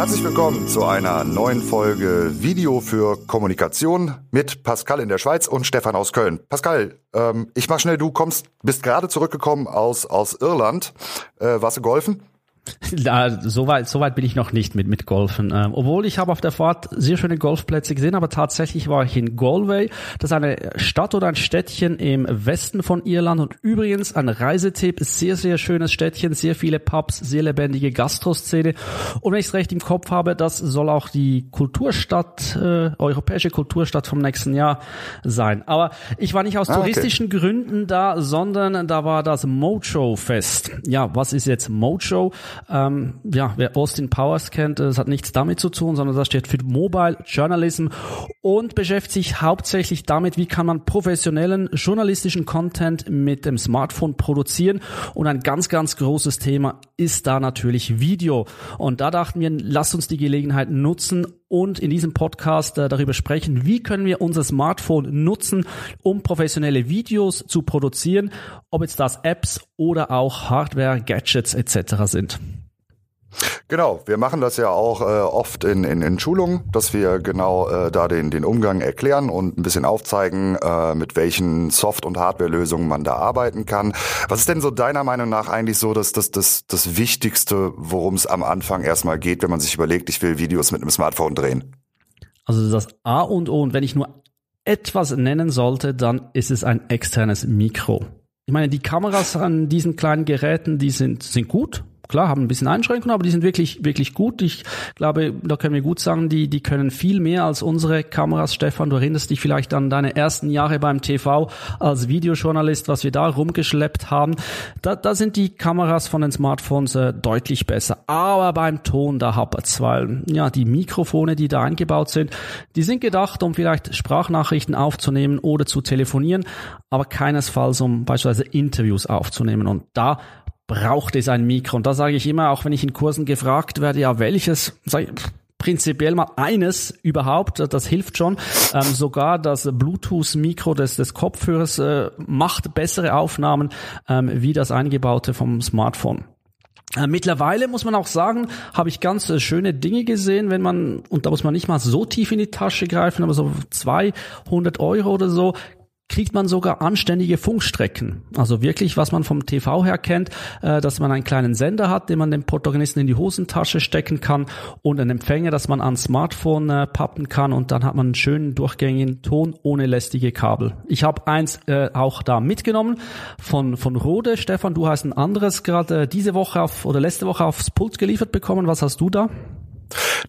Herzlich willkommen zu einer neuen Folge Video für Kommunikation mit Pascal in der Schweiz und Stefan aus Köln. Pascal, ähm, ich mach schnell, du kommst, bist gerade zurückgekommen aus, aus Irland. Äh, warst du golfen? Da, so weit, so weit bin ich noch nicht mit, mit Golfen. Ähm, obwohl ich habe auf der Fahrt sehr schöne Golfplätze gesehen, aber tatsächlich war ich in Galway. Das ist eine Stadt oder ein Städtchen im Westen von Irland und übrigens ein Reisetipp, sehr, sehr schönes Städtchen, sehr viele Pubs, sehr lebendige Gastroszene. Und wenn ich es recht im Kopf habe, das soll auch die Kulturstadt, äh, europäische Kulturstadt vom nächsten Jahr sein. Aber ich war nicht aus ah, touristischen okay. Gründen da, sondern da war das Mojo Fest. Ja, was ist jetzt Mojo? Ähm, ja, wer Austin Powers kennt, das hat nichts damit zu tun, sondern das steht für Mobile Journalism und beschäftigt sich hauptsächlich damit, wie kann man professionellen journalistischen Content mit dem Smartphone produzieren. Und ein ganz, ganz großes Thema ist da natürlich Video. Und da dachten wir, lasst uns die Gelegenheit nutzen und in diesem Podcast äh, darüber sprechen, wie können wir unser Smartphone nutzen, um professionelle Videos zu produzieren, ob jetzt das Apps oder auch Hardware, Gadgets etc. sind. Genau, wir machen das ja auch äh, oft in, in, in Schulungen, dass wir genau äh, da den, den Umgang erklären und ein bisschen aufzeigen, äh, mit welchen Soft- und Hardware-Lösungen man da arbeiten kann. Was ist denn so deiner Meinung nach eigentlich so das, das, das, das Wichtigste, worum es am Anfang erstmal geht, wenn man sich überlegt, ich will Videos mit einem Smartphone drehen? Also das A und O, und wenn ich nur etwas nennen sollte, dann ist es ein externes Mikro. Ich meine, die Kameras an diesen kleinen Geräten, die sind, sind gut, klar, haben ein bisschen Einschränkungen, aber die sind wirklich, wirklich gut. Ich glaube, da können wir gut sagen, die, die können viel mehr als unsere Kameras. Stefan, du erinnerst dich vielleicht an deine ersten Jahre beim TV als Videojournalist, was wir da rumgeschleppt haben. Da, da sind die Kameras von den Smartphones äh, deutlich besser. Aber beim Ton, da hapert's, weil, ja, die Mikrofone, die da eingebaut sind, die sind gedacht, um vielleicht Sprachnachrichten aufzunehmen oder zu telefonieren, aber keinesfalls, um beispielsweise Interviews aufzunehmen. Und da braucht es ein Mikro. Und da sage ich immer, auch wenn ich in Kursen gefragt werde, ja, welches, sag ich, prinzipiell mal eines überhaupt, das hilft schon. Ähm, sogar das Bluetooth-Mikro des, des Kopfhörers äh, macht bessere Aufnahmen ähm, wie das eingebaute vom Smartphone. Äh, mittlerweile muss man auch sagen, habe ich ganz äh, schöne Dinge gesehen, wenn man, und da muss man nicht mal so tief in die Tasche greifen, aber so 200 Euro oder so, kriegt man sogar anständige Funkstrecken. Also wirklich, was man vom TV her kennt, äh, dass man einen kleinen Sender hat, den man dem Protagonisten in die Hosentasche stecken kann und einen Empfänger, dass man ans Smartphone äh, pappen kann und dann hat man einen schönen durchgängigen Ton ohne lästige Kabel. Ich habe eins äh, auch da mitgenommen von von Rode. Stefan, du hast ein anderes gerade äh, diese Woche auf oder letzte Woche aufs Pult geliefert bekommen. Was hast du da?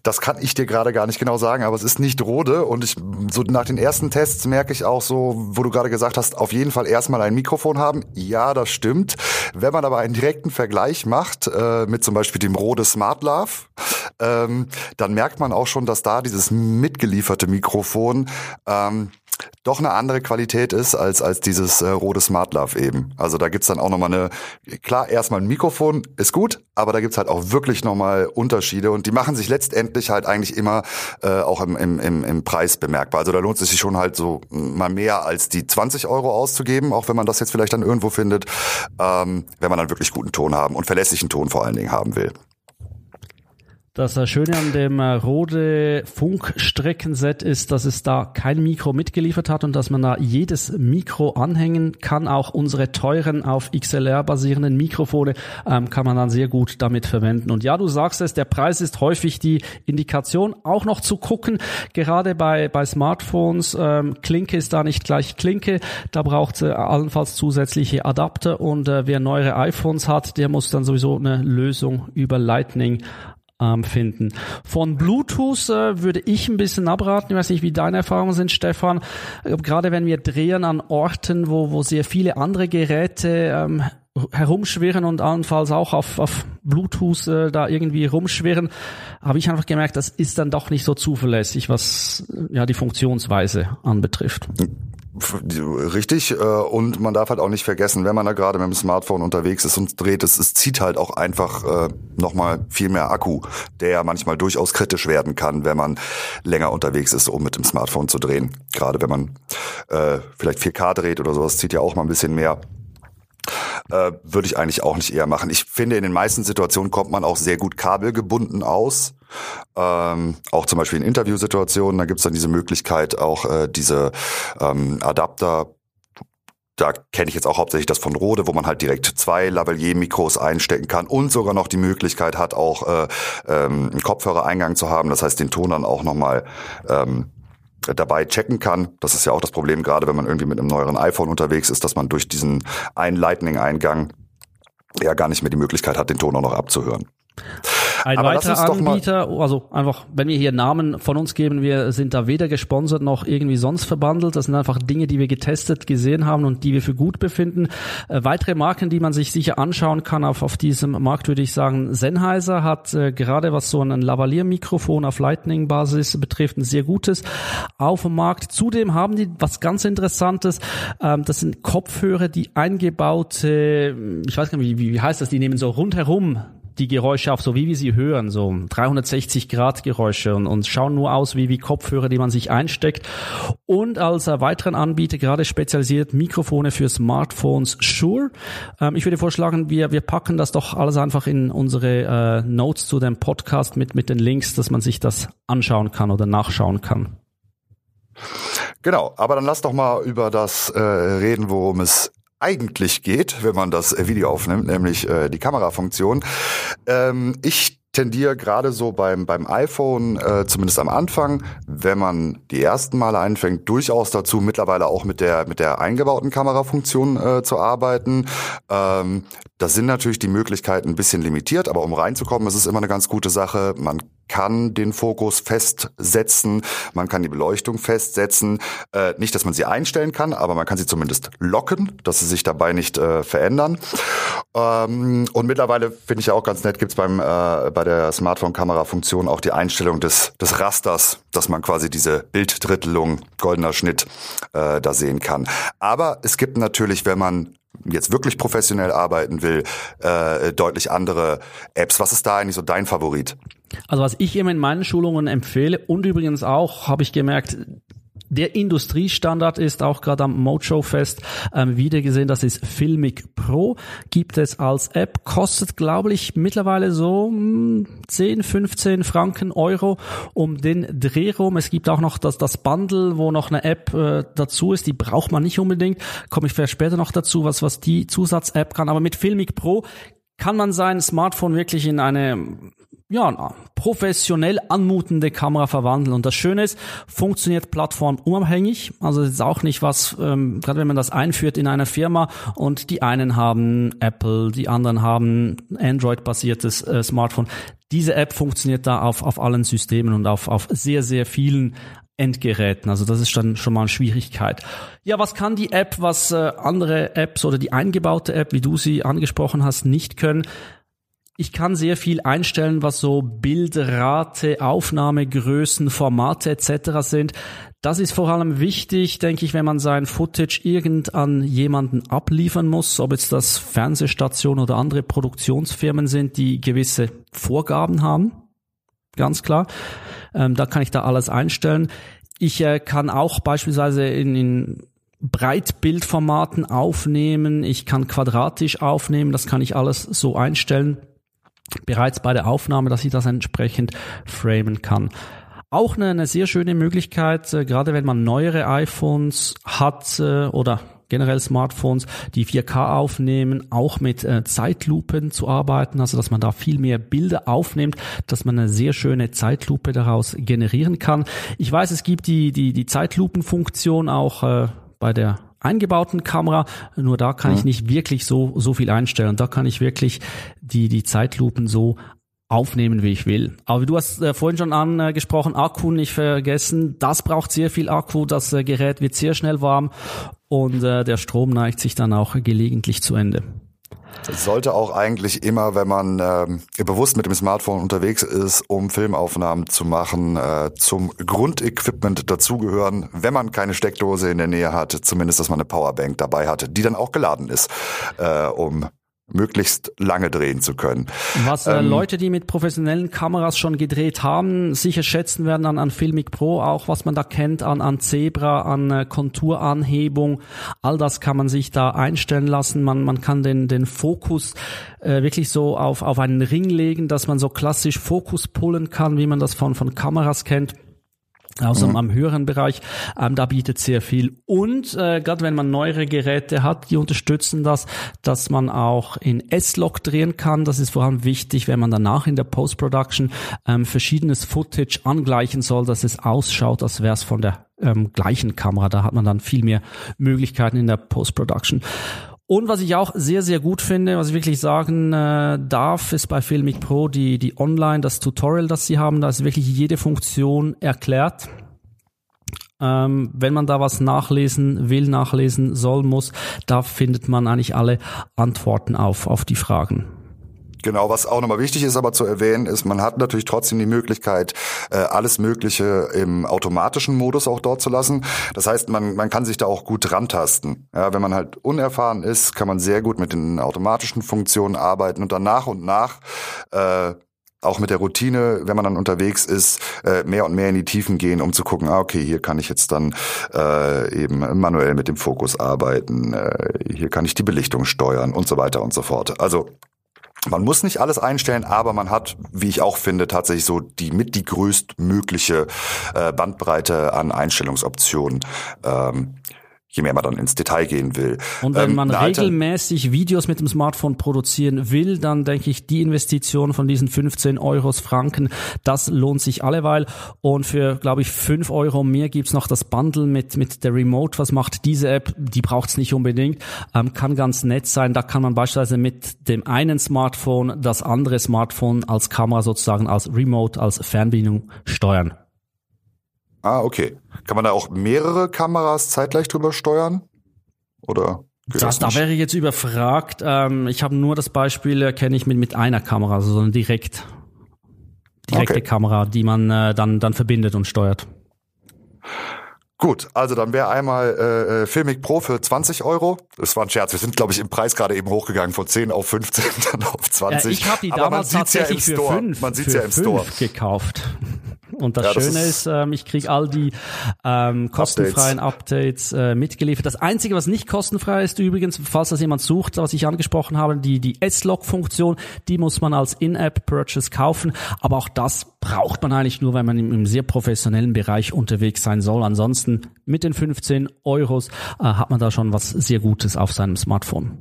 Das kann ich dir gerade gar nicht genau sagen, aber es ist nicht Rode und ich so nach den ersten Tests merke ich auch so, wo du gerade gesagt hast, auf jeden Fall erstmal ein Mikrofon haben. Ja, das stimmt. Wenn man aber einen direkten Vergleich macht äh, mit zum Beispiel dem Rode Smart Love, ähm, dann merkt man auch schon, dass da dieses mitgelieferte Mikrofon ähm, doch eine andere Qualität ist als, als dieses äh, rote Smart Love eben. Also da gibt's dann auch nochmal eine, klar, erstmal ein Mikrofon ist gut, aber da gibt's halt auch wirklich nochmal Unterschiede und die machen sich letztendlich halt eigentlich immer äh, auch im, im, im, im Preis bemerkbar. Also da lohnt es sich schon halt so mal mehr als die 20 Euro auszugeben, auch wenn man das jetzt vielleicht dann irgendwo findet, ähm, wenn man dann wirklich guten Ton haben und verlässlichen Ton vor allen Dingen haben will. Das Schöne an dem äh, Rode Funkstreckenset ist, dass es da kein Mikro mitgeliefert hat und dass man da jedes Mikro anhängen kann. Auch unsere teuren auf XLR basierenden Mikrofone ähm, kann man dann sehr gut damit verwenden. Und ja, du sagst es, der Preis ist häufig die Indikation. Auch noch zu gucken, gerade bei, bei Smartphones, ähm, Klinke ist da nicht gleich Klinke. Da braucht es äh, allenfalls zusätzliche Adapter und äh, wer neuere iPhones hat, der muss dann sowieso eine Lösung über Lightning ähm, finden. Von Bluetooth äh, würde ich ein bisschen abraten. Ich weiß nicht, wie deine Erfahrungen sind, Stefan. Äh, gerade wenn wir drehen an Orten, wo, wo sehr viele andere Geräte ähm, herumschwirren und allenfalls auch auf, auf Bluetooth äh, da irgendwie rumschwirren, habe ich einfach gemerkt, das ist dann doch nicht so zuverlässig, was äh, ja die Funktionsweise anbetrifft. Richtig, äh, und man darf halt auch nicht vergessen, wenn man da gerade mit dem Smartphone unterwegs ist und dreht, es, es zieht halt auch einfach äh, nochmal viel mehr Akku, der ja manchmal durchaus kritisch werden kann, wenn man länger unterwegs ist, um mit dem Smartphone zu drehen. Gerade wenn man äh, vielleicht 4K dreht oder sowas, zieht ja auch mal ein bisschen mehr äh, würde ich eigentlich auch nicht eher machen. Ich finde, in den meisten Situationen kommt man auch sehr gut kabelgebunden aus. Ähm, auch zum Beispiel in Interviewsituationen, da gibt's dann diese Möglichkeit, auch äh, diese ähm, Adapter da kenne ich jetzt auch hauptsächlich das von Rode, wo man halt direkt zwei Lavalier-Mikros einstecken kann und sogar noch die Möglichkeit hat, auch äh, ähm, einen Kopfhörereingang zu haben. Das heißt, den Ton dann auch nochmal ähm, dabei checken kann. Das ist ja auch das Problem, gerade wenn man irgendwie mit einem neueren iPhone unterwegs ist, dass man durch diesen einen Lightning-Eingang ja gar nicht mehr die Möglichkeit hat, den Ton auch noch abzuhören. Ein Aber weiterer Anbieter, also einfach, wenn wir hier Namen von uns geben, wir sind da weder gesponsert noch irgendwie sonst verbandelt. Das sind einfach Dinge, die wir getestet, gesehen haben und die wir für gut befinden. Äh, weitere Marken, die man sich sicher anschauen kann auf, auf diesem Markt, würde ich sagen, Sennheiser hat äh, gerade was so ein Lavalier-Mikrofon auf Lightning-Basis betrifft, ein sehr gutes auf dem Markt. Zudem haben die was ganz Interessantes. Ähm, das sind Kopfhörer, die eingebaute, ich weiß gar nicht, wie, wie heißt das, die nehmen so rundherum die Geräusche auf, so wie wir sie hören, so 360 Grad Geräusche und, und schauen nur aus wie, wie Kopfhörer, die man sich einsteckt. Und als weiteren Anbieter gerade spezialisiert Mikrofone für Smartphones Shure. Ähm, ich würde vorschlagen, wir, wir packen das doch alles einfach in unsere äh, Notes zu dem Podcast mit, mit den Links, dass man sich das anschauen kann oder nachschauen kann. Genau, aber dann lass doch mal über das äh, reden, worum es eigentlich geht, wenn man das Video aufnimmt, nämlich äh, die Kamerafunktion. Ähm, ich tendiere gerade so beim, beim iPhone, äh, zumindest am Anfang, wenn man die ersten Male einfängt, durchaus dazu, mittlerweile auch mit der, mit der eingebauten Kamerafunktion äh, zu arbeiten. Ähm, das sind natürlich die Möglichkeiten ein bisschen limitiert, aber um reinzukommen, ist es immer eine ganz gute Sache. Man kann den Fokus festsetzen, man kann die Beleuchtung festsetzen. Äh, nicht, dass man sie einstellen kann, aber man kann sie zumindest locken, dass sie sich dabei nicht äh, verändern. Ähm, und mittlerweile finde ich ja auch ganz nett, gibt's beim äh, bei der Smartphone-Kamera-Funktion auch die Einstellung des, des Rasters, dass man quasi diese Bilddrittelung, goldener Schnitt äh, da sehen kann. Aber es gibt natürlich, wenn man jetzt wirklich professionell arbeiten will, äh, deutlich andere Apps. Was ist da eigentlich so dein Favorit? Also was ich immer in meinen Schulungen empfehle und übrigens auch, habe ich gemerkt, der Industriestandard ist auch gerade am Mojo Fest ähm, wieder gesehen, das ist Filmic Pro, gibt es als App, kostet glaube ich mittlerweile so 10, hm, 15 Franken Euro um den Dreh rum. Es gibt auch noch das, das Bundle, wo noch eine App äh, dazu ist, die braucht man nicht unbedingt, komme ich vielleicht später noch dazu, was, was die Zusatz-App kann, aber mit Filmic Pro kann man sein Smartphone wirklich in eine ja, professionell anmutende Kamera verwandeln. Und das Schöne ist, funktioniert plattformunabhängig. Also es ist auch nicht was, ähm, gerade wenn man das einführt in einer Firma und die einen haben Apple, die anderen haben Android-basiertes äh, Smartphone. Diese App funktioniert da auf, auf allen Systemen und auf, auf sehr, sehr vielen Endgeräten. Also das ist dann schon mal eine Schwierigkeit. Ja, was kann die App, was äh, andere Apps oder die eingebaute App, wie du sie angesprochen hast, nicht können? Ich kann sehr viel einstellen, was so Bildrate, Aufnahmegrößen, Formate etc. sind. Das ist vor allem wichtig, denke ich, wenn man sein Footage irgend an jemanden abliefern muss, ob jetzt das Fernsehstationen oder andere Produktionsfirmen sind, die gewisse Vorgaben haben. Ganz klar. Ähm, da kann ich da alles einstellen. Ich äh, kann auch beispielsweise in, in Breitbildformaten aufnehmen. Ich kann quadratisch aufnehmen. Das kann ich alles so einstellen bereits bei der Aufnahme, dass ich das entsprechend framen kann. Auch eine, eine sehr schöne Möglichkeit, äh, gerade wenn man neuere iPhones hat äh, oder generell Smartphones, die 4K aufnehmen, auch mit äh, Zeitlupen zu arbeiten, also dass man da viel mehr Bilder aufnimmt, dass man eine sehr schöne Zeitlupe daraus generieren kann. Ich weiß, es gibt die, die, die Zeitlupenfunktion auch äh, bei der eingebauten Kamera, nur da kann mhm. ich nicht wirklich so, so viel einstellen. Da kann ich wirklich die, die Zeitlupen so aufnehmen, wie ich will. Aber du hast äh, vorhin schon angesprochen, Akku nicht vergessen. Das braucht sehr viel Akku. Das äh, Gerät wird sehr schnell warm und äh, der Strom neigt sich dann auch gelegentlich zu Ende. Sollte auch eigentlich immer, wenn man äh, bewusst mit dem Smartphone unterwegs ist, um Filmaufnahmen zu machen, äh, zum Grundequipment dazugehören, wenn man keine Steckdose in der Nähe hat, zumindest, dass man eine Powerbank dabei hatte, die dann auch geladen ist, äh, um möglichst lange drehen zu können. Was äh, ähm, Leute, die mit professionellen Kameras schon gedreht haben, sicher schätzen werden an, an Filmic Pro, auch was man da kennt an, an Zebra, an äh, Konturanhebung, all das kann man sich da einstellen lassen. Man, man kann den, den Fokus äh, wirklich so auf, auf einen Ring legen, dass man so klassisch Fokus pullen kann, wie man das von, von Kameras kennt also mhm. am höheren Bereich, ähm, da bietet sehr viel. Und äh, gerade wenn man neuere Geräte hat, die unterstützen das, dass man auch in S-Log drehen kann. Das ist vor allem wichtig, wenn man danach in der Post-Production ähm, verschiedenes Footage angleichen soll, dass es ausschaut, als wäre es von der ähm, gleichen Kamera. Da hat man dann viel mehr Möglichkeiten in der Post-Production. Und was ich auch sehr, sehr gut finde, was ich wirklich sagen äh, darf, ist bei Filmic Pro die, die Online, das Tutorial, das sie haben. Da ist wirklich jede Funktion erklärt. Ähm, wenn man da was nachlesen will, nachlesen soll, muss, da findet man eigentlich alle Antworten auf, auf die Fragen. Genau, was auch nochmal wichtig ist aber zu erwähnen, ist, man hat natürlich trotzdem die Möglichkeit, äh, alles Mögliche im automatischen Modus auch dort zu lassen. Das heißt, man, man kann sich da auch gut rantasten. Ja, wenn man halt unerfahren ist, kann man sehr gut mit den automatischen Funktionen arbeiten und dann nach und nach äh, auch mit der Routine, wenn man dann unterwegs ist, äh, mehr und mehr in die Tiefen gehen, um zu gucken, ah, okay, hier kann ich jetzt dann äh, eben manuell mit dem Fokus arbeiten, äh, hier kann ich die Belichtung steuern und so weiter und so fort. Also man muss nicht alles einstellen, aber man hat, wie ich auch finde, tatsächlich so die mit die größtmögliche äh, Bandbreite an Einstellungsoptionen. Ähm, je mehr man dann ins Detail gehen will. Und wenn ähm, man regelmäßig Videos mit dem Smartphone produzieren will, dann denke ich, die Investition von diesen 15 Euros Franken, das lohnt sich alleweil. Und für, glaube ich, 5 Euro mehr gibt's noch das Bundle mit, mit der Remote. Was macht diese App? Die braucht's nicht unbedingt. Ähm, kann ganz nett sein. Da kann man beispielsweise mit dem einen Smartphone das andere Smartphone als Kamera sozusagen als Remote, als Fernbedienung steuern. Ah, okay. Kann man da auch mehrere Kameras zeitgleich drüber steuern? Oder? Das, da wäre ich jetzt überfragt. Ähm, ich habe nur das Beispiel, kenne ich mit, mit einer Kamera, also so eine direkt, direkte okay. Kamera, die man äh, dann, dann verbindet und steuert. Gut, also dann wäre einmal äh, äh Filmic Pro für 20 Euro. Das war ein Scherz. Wir sind, glaube ich, im Preis gerade eben hochgegangen von 10 auf 15, dann auf 20. Ja, ich habe die damals tatsächlich ja für 5 man sieht's ja im Store. gekauft. Und das ja, Schöne das ist, ist ähm, ich kriege all die ähm, kostenfreien Updates, Updates äh, mitgeliefert. Das Einzige, was nicht kostenfrei ist übrigens, falls das jemand sucht, was ich angesprochen habe, die, die S-Log-Funktion, die muss man als In-App-Purchase kaufen. Aber auch das braucht man eigentlich nur, wenn man im, im sehr professionellen Bereich unterwegs sein soll. Ansonsten mit den 15 Euros äh, hat man da schon was sehr Gutes auf seinem Smartphone.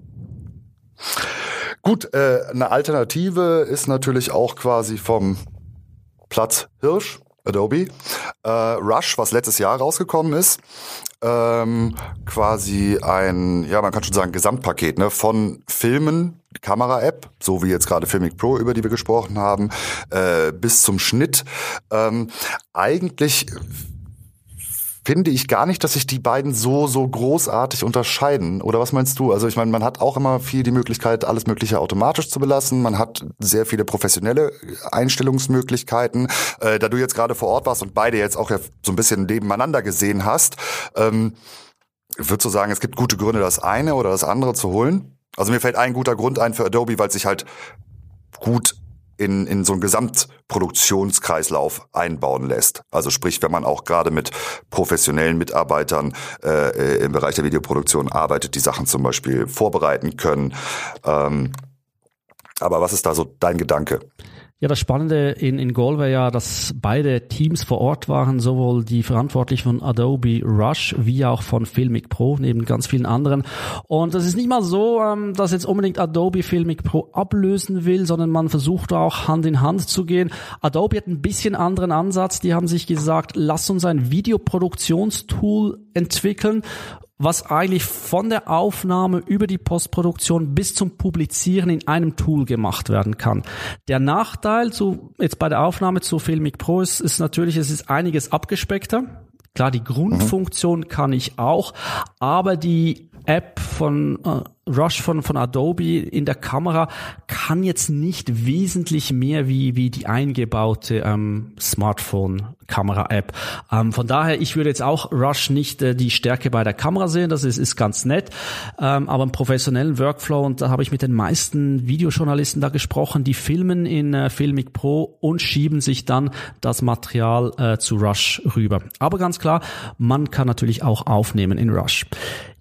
Gut, äh, eine Alternative ist natürlich auch quasi vom Platz Hirsch, Adobe. Äh, Rush, was letztes Jahr rausgekommen ist, ähm, quasi ein, ja, man kann schon sagen, Gesamtpaket ne, von Filmen, Kamera-App, so wie jetzt gerade Filmic Pro, über die wir gesprochen haben, äh, bis zum Schnitt. Ähm, eigentlich finde ich gar nicht, dass sich die beiden so, so großartig unterscheiden. Oder was meinst du? Also ich meine, man hat auch immer viel die Möglichkeit, alles Mögliche automatisch zu belassen. Man hat sehr viele professionelle Einstellungsmöglichkeiten. Äh, da du jetzt gerade vor Ort warst und beide jetzt auch ja so ein bisschen nebeneinander gesehen hast, ähm, würdest du sagen, es gibt gute Gründe, das eine oder das andere zu holen? Also mir fällt ein guter Grund ein für Adobe, weil sich halt gut in, in so einen Gesamtproduktionskreislauf einbauen lässt. Also sprich, wenn man auch gerade mit professionellen Mitarbeitern äh, im Bereich der Videoproduktion arbeitet, die Sachen zum Beispiel vorbereiten können. Ähm, aber was ist da so dein Gedanke? Ja, das Spannende in, in Galway ja, dass beide Teams vor Ort waren, sowohl die Verantwortlichen von Adobe Rush wie auch von Filmic Pro, neben ganz vielen anderen. Und das ist nicht mal so, ähm, dass jetzt unbedingt Adobe Filmic Pro ablösen will, sondern man versucht auch Hand in Hand zu gehen. Adobe hat ein bisschen anderen Ansatz. Die haben sich gesagt, lass uns ein Videoproduktionstool entwickeln, was eigentlich von der Aufnahme über die Postproduktion bis zum Publizieren in einem Tool gemacht werden kann. Der Nachteil zu, jetzt bei der Aufnahme zu Filmic Pro ist, ist natürlich, es ist einiges abgespeckter. Klar, die Grundfunktion kann ich auch, aber die App von äh, Rush von, von Adobe in der Kamera kann jetzt nicht wesentlich mehr wie, wie die eingebaute ähm, Smartphone-Kamera-App. Ähm, von daher, ich würde jetzt auch Rush nicht äh, die Stärke bei der Kamera sehen, das ist, ist ganz nett, ähm, aber im professionellen Workflow, und da habe ich mit den meisten Videojournalisten da gesprochen, die filmen in äh, Filmic Pro und schieben sich dann das Material äh, zu Rush rüber. Aber ganz klar, man kann natürlich auch aufnehmen in Rush.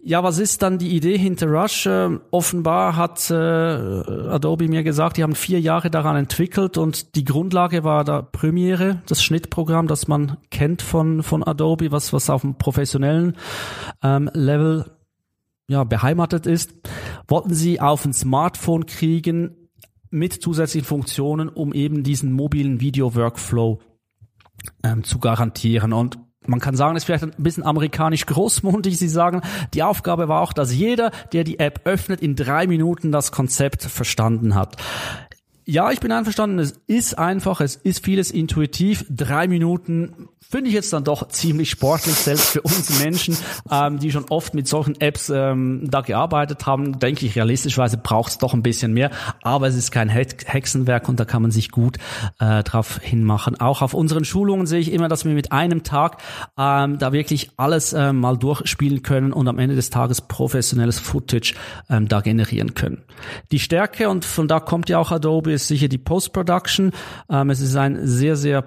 Ja, was ist dann die Idee hinter Rush? Äh, offenbar hat äh, Adobe mir gesagt, die haben vier Jahre daran entwickelt und die Grundlage war da Premiere, das Schnittprogramm, das man kennt von, von Adobe, was, was auf dem professionellen ähm, Level ja, beheimatet ist. Wollten sie auf ein Smartphone kriegen mit zusätzlichen Funktionen, um eben diesen mobilen Video-Workflow ähm, zu garantieren. Und man kann sagen, das ist vielleicht ein bisschen amerikanisch großmundig. Sie sagen, die Aufgabe war auch, dass jeder, der die App öffnet, in drei Minuten das Konzept verstanden hat. Ja, ich bin einverstanden. Es ist einfach, es ist vieles intuitiv. Drei Minuten finde ich jetzt dann doch ziemlich sportlich, selbst für uns Menschen, ähm, die schon oft mit solchen Apps ähm, da gearbeitet haben. Denke ich, realistischerweise braucht es doch ein bisschen mehr. Aber es ist kein Hexenwerk und da kann man sich gut äh, drauf hinmachen. Auch auf unseren Schulungen sehe ich immer, dass wir mit einem Tag ähm, da wirklich alles ähm, mal durchspielen können und am Ende des Tages professionelles Footage ähm, da generieren können. Die Stärke, und von da kommt ja auch Adobe, ist sicher die Post-Production. Ähm, es ist ein sehr, sehr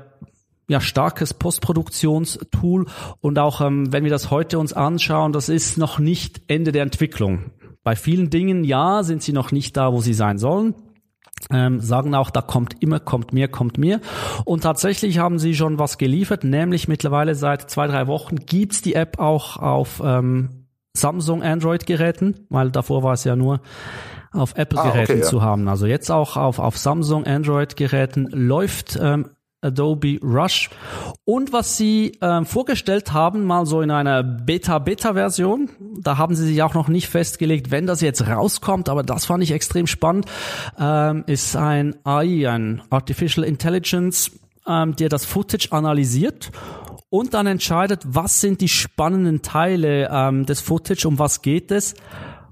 ja, starkes Postproduktionstool und auch ähm, wenn wir das heute uns anschauen, das ist noch nicht Ende der Entwicklung. Bei vielen Dingen, ja, sind sie noch nicht da, wo sie sein sollen. Ähm, sagen auch, da kommt immer, kommt mehr, kommt mehr. Und tatsächlich haben sie schon was geliefert, nämlich mittlerweile seit zwei, drei Wochen gibt's die App auch auf ähm, Samsung Android-Geräten, weil davor war es ja nur auf Apple-Geräten ah, okay, ja. zu haben. Also jetzt auch auf, auf Samsung Android-Geräten läuft ähm, Adobe Rush. Und was sie ähm, vorgestellt haben, mal so in einer Beta-Beta-Version, da haben sie sich auch noch nicht festgelegt, wenn das jetzt rauskommt, aber das fand ich extrem spannend, ähm, ist ein AI, ein Artificial Intelligence, ähm, der das Footage analysiert und dann entscheidet, was sind die spannenden Teile ähm, des Footage, um was geht es.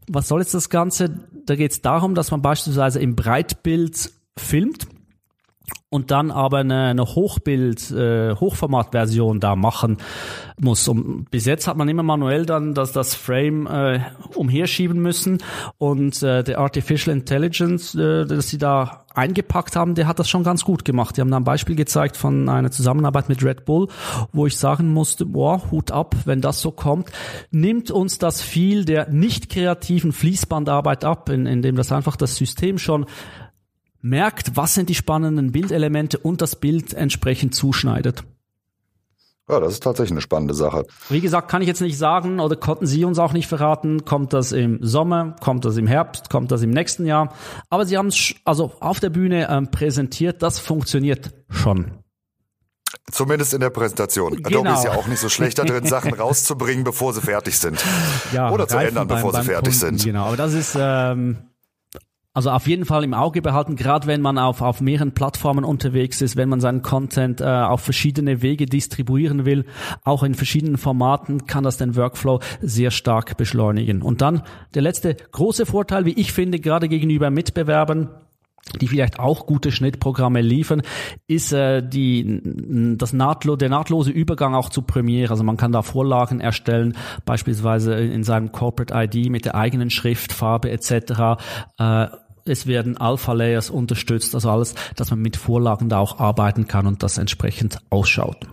Was soll jetzt das Ganze? Da geht es darum, dass man beispielsweise im Breitbild filmt und dann aber eine, eine Hochbild, äh, Hochformatversion da machen muss. Und bis jetzt hat man immer manuell dann das, das Frame äh, umherschieben müssen und äh, der Artificial Intelligence, äh, das sie da eingepackt haben, der hat das schon ganz gut gemacht. Die haben da ein Beispiel gezeigt von einer Zusammenarbeit mit Red Bull, wo ich sagen musste, boah, Hut ab, wenn das so kommt, nimmt uns das viel der nicht kreativen Fließbandarbeit ab, in, indem das einfach das System schon merkt, was sind die spannenden Bildelemente und das Bild entsprechend zuschneidet. Ja, das ist tatsächlich eine spannende Sache. Wie gesagt, kann ich jetzt nicht sagen oder konnten Sie uns auch nicht verraten, kommt das im Sommer, kommt das im Herbst, kommt das im nächsten Jahr. Aber Sie haben es also auf der Bühne ähm, präsentiert, das funktioniert schon. Zumindest in der Präsentation. Genau. Adobe ist ja auch nicht so schlecht da drin, Sachen rauszubringen, bevor sie fertig sind. Ja, Oder zu ändern, beim, bevor beim sie fertig Kunden, sind. Genau, aber das ist ähm, also auf jeden Fall im Auge behalten, gerade wenn man auf, auf mehreren Plattformen unterwegs ist, wenn man seinen Content äh, auf verschiedene Wege distribuieren will, auch in verschiedenen Formaten, kann das den Workflow sehr stark beschleunigen. Und dann der letzte große Vorteil, wie ich finde, gerade gegenüber Mitbewerbern, die vielleicht auch gute Schnittprogramme liefern, ist äh, die, das nahtlo der nahtlose Übergang auch zu Premiere. Also man kann da Vorlagen erstellen, beispielsweise in seinem Corporate ID mit der eigenen Schriftfarbe etc. Äh, es werden Alpha-Layers unterstützt, also alles, dass man mit Vorlagen da auch arbeiten kann und das entsprechend ausschaut.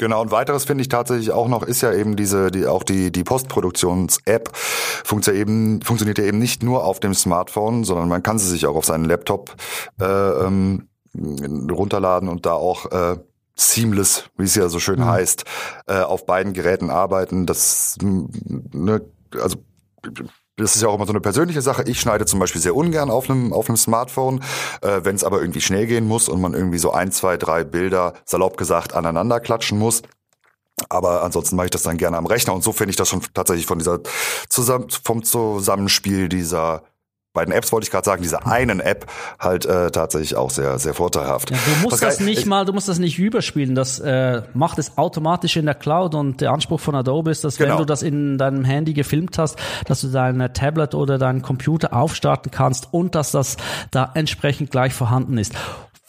Genau, und weiteres finde ich tatsächlich auch noch, ist ja eben diese, die, auch die, die Postproduktions-App funktioniert ja eben, funktioniert ja eben nicht nur auf dem Smartphone, sondern man kann sie sich auch auf seinen Laptop äh, ähm, runterladen und da auch äh, seamless, wie es ja so schön mhm. heißt, äh, auf beiden Geräten arbeiten. Das, ne, also das ist ja auch immer so eine persönliche Sache. Ich schneide zum Beispiel sehr ungern auf einem, auf einem Smartphone. Äh, Wenn es aber irgendwie schnell gehen muss und man irgendwie so ein, zwei, drei Bilder, salopp gesagt, aneinander klatschen muss, aber ansonsten mache ich das dann gerne am Rechner und so finde ich das schon tatsächlich von dieser zusammen, vom Zusammenspiel dieser bei den Apps wollte ich gerade sagen, dieser einen App halt äh, tatsächlich auch sehr, sehr vorteilhaft. Ja, du musst Pascal, das nicht mal, du musst das nicht überspielen. Das äh, macht es automatisch in der Cloud und der Anspruch von Adobe ist, dass Genau. wenn du das in deinem Handy gefilmt hast, dass du dein äh, Tablet oder deinen Computer aufstarten kannst und dass das da entsprechend gleich vorhanden ist.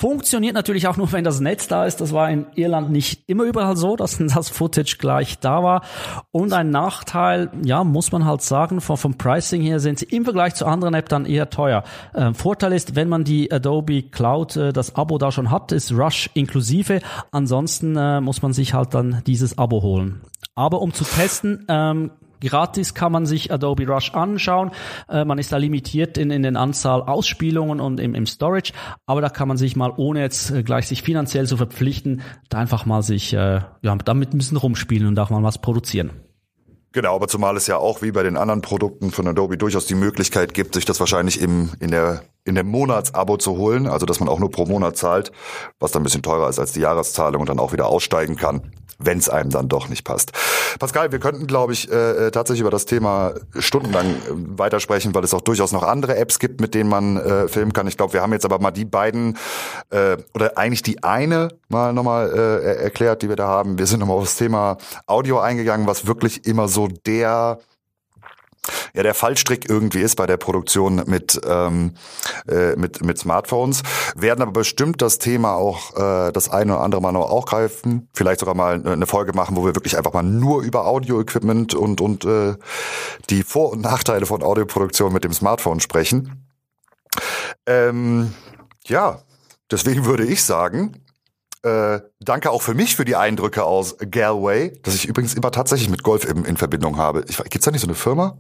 Funktioniert natürlich auch nur, wenn das Netz da ist. Das war in Irland nicht immer überall so, dass das Footage gleich da war. Und ein Nachteil, ja, muss man halt sagen, vom, vom Pricing her sind sie im Vergleich zu anderen Apps dann eher teuer. Ähm, Vorteil ist, wenn man die Adobe Cloud, äh, das Abo da schon hat, ist Rush inklusive. Ansonsten äh, muss man sich halt dann dieses Abo holen. Aber um zu testen, ähm, Gratis kann man sich Adobe Rush anschauen. Äh, man ist da limitiert in, in den Anzahl Ausspielungen und im, im Storage. Aber da kann man sich mal, ohne jetzt äh, gleich sich finanziell zu verpflichten, da einfach mal sich äh, ja, damit ein bisschen rumspielen und auch mal was produzieren. Genau, aber zumal es ja auch wie bei den anderen Produkten von Adobe durchaus die Möglichkeit gibt, sich das wahrscheinlich im, in der in dem Monatsabo zu holen, also dass man auch nur pro Monat zahlt, was dann ein bisschen teurer ist als die Jahreszahlung und dann auch wieder aussteigen kann, wenn es einem dann doch nicht passt. Pascal, wir könnten, glaube ich, äh, tatsächlich über das Thema stundenlang äh, weitersprechen, weil es auch durchaus noch andere Apps gibt, mit denen man äh, filmen kann. Ich glaube, wir haben jetzt aber mal die beiden äh, oder eigentlich die eine mal nochmal äh, erklärt, die wir da haben. Wir sind nochmal auf das Thema Audio eingegangen, was wirklich immer so der ja der Fallstrick irgendwie ist bei der Produktion mit ähm, äh, mit mit Smartphones werden aber bestimmt das Thema auch äh, das eine oder andere Mal noch aufgreifen vielleicht sogar mal eine Folge machen wo wir wirklich einfach mal nur über Audio-Equipment und und äh, die Vor- und Nachteile von Audioproduktion mit dem Smartphone sprechen ähm, ja deswegen würde ich sagen äh, danke auch für mich für die Eindrücke aus Galway, das ich übrigens immer tatsächlich mit Golf in, in Verbindung habe. Ich, gibt's da nicht so eine Firma?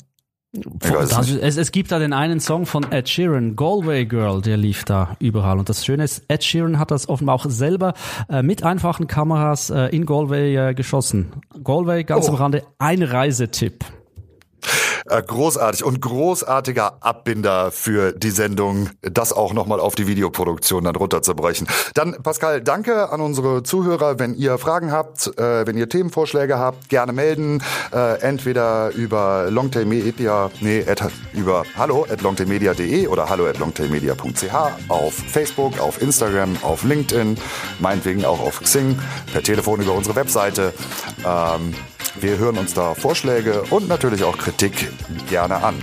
Das, es, es gibt da den einen Song von Ed Sheeran, Galway Girl, der lief da überall. Und das Schöne ist, Ed Sheeran hat das offenbar auch selber äh, mit einfachen Kameras äh, in Galway äh, geschossen. Galway, ganz Oh. am Rande, ein Reisetipp. Äh, großartig und großartiger Abbinder für die Sendung, das auch nochmal auf die Videoproduktion dann runterzubrechen. Dann, Pascal, danke an unsere Zuhörer. Wenn ihr Fragen habt, äh, wenn ihr Themenvorschläge habt, gerne melden. Äh, entweder über longtailmedia, nee, at, über hallo at longtailmedia.de oder hallo at longtailmedia.ch auf Facebook, auf Instagram, auf LinkedIn, meinetwegen auch auf Xing, per Telefon über unsere Webseite. Ähm, wir hören uns da Vorschläge und natürlich auch Kritik gerne an.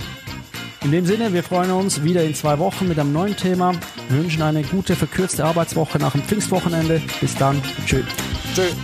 In dem Sinne, wir freuen uns wieder in zwei Wochen mit einem neuen Thema. Wir wünschen eine gute, verkürzte Arbeitswoche nach dem Pfingstwochenende. Bis dann. Tschüss. Tschüss.